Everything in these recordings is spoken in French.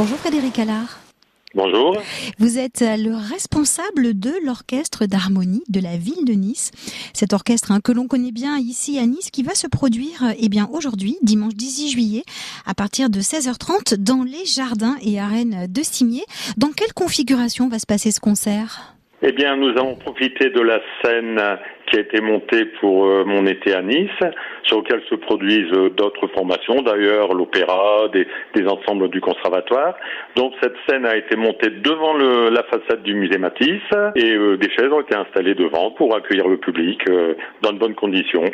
Bonjour Frédéric Allard. Bonjour. Vous êtes le responsable de l'orchestre d'harmonie de la ville de Nice. Cet orchestre hein, que l'on connaît bien ici à Nice qui va se produire eh bien aujourd'hui, dimanche 18 juillet, à partir de 16h30 dans les jardins et arènes de Cimier. Dans quelle configuration va se passer ce concert? Eh bien, nous avons profité de la scène qui a été montée pour euh, mon été à Nice, sur lequel se produisent euh, d'autres formations, d'ailleurs l'opéra, des, ensembles du conservatoire. Donc cette scène a été montée devant la façade du musée Matisse et euh, des chaises ont été installées devant pour accueillir le public dans de bonnes conditions.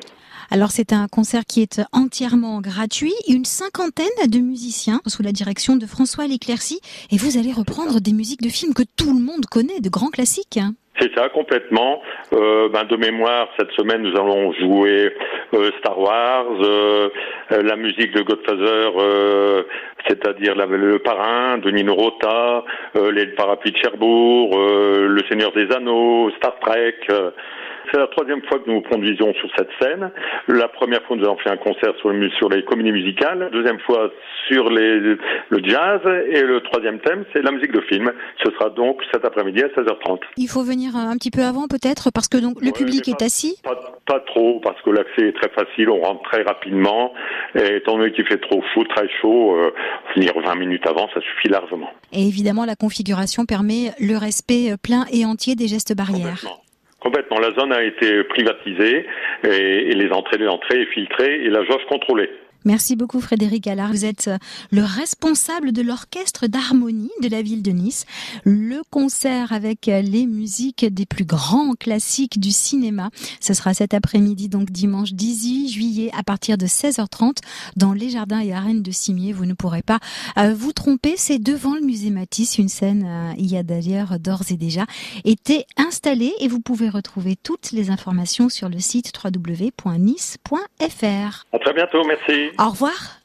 Alors c'est un concert qui est entièrement gratuit, une cinquantaine de musiciens sous la direction de François Leclercy et vous allez reprendre des musiques de films que tout le monde connaît, de grands classiques. C'est ça, complètement. Euh, ben, de mémoire, cette semaine, nous allons jouer euh, Star Wars, euh, la musique de Godfather, c'est-à-dire le parrain de Nino Rota, les parapluies de Cherbourg, le Seigneur des Anneaux, Star Trek. C'est la troisième fois que nous vous produisons sur cette scène. La première fois, nous avons fait un concert sur, sur les comédies musicales. Deuxième fois, sur les, le jazz. Et le troisième thème, c'est la musique de film. Ce sera donc cet après-midi à 16h30. Il faut venir un petit peu avant, peut-être, parce que donc le public est assis pas, trop, parce que l'accès est très facile. On rentre très rapidement. Et étant donné qu'il fait trop chaud, très chaud, euh, venir 20 minutes avant, ça suffit largement. Et évidemment, la configuration permet le respect plein et entier des gestes barrières. Complètement. La zone a été privatisée et, les entrées, les entrées filtrées et la jauge contrôlée. Merci beaucoup Frédéric Allard. Vous êtes euh, le responsable de l'orchestre d'harmonie de la ville de Nice. Le concert avec euh, les musiques des plus grands classiques du cinéma. Ce sera cet après-midi, donc dimanche 18 juillet à partir de 16h30 dans les jardins et arènes de Cimier. Vous ne pourrez pas euh, vous tromper. C'est devant le musée Matisse. Une scène, il y a d'ailleurs d'ores et déjà été installée et vous pouvez retrouver toutes les informations sur le site www.nice.fr. À très bientôt. Merci. Au revoir.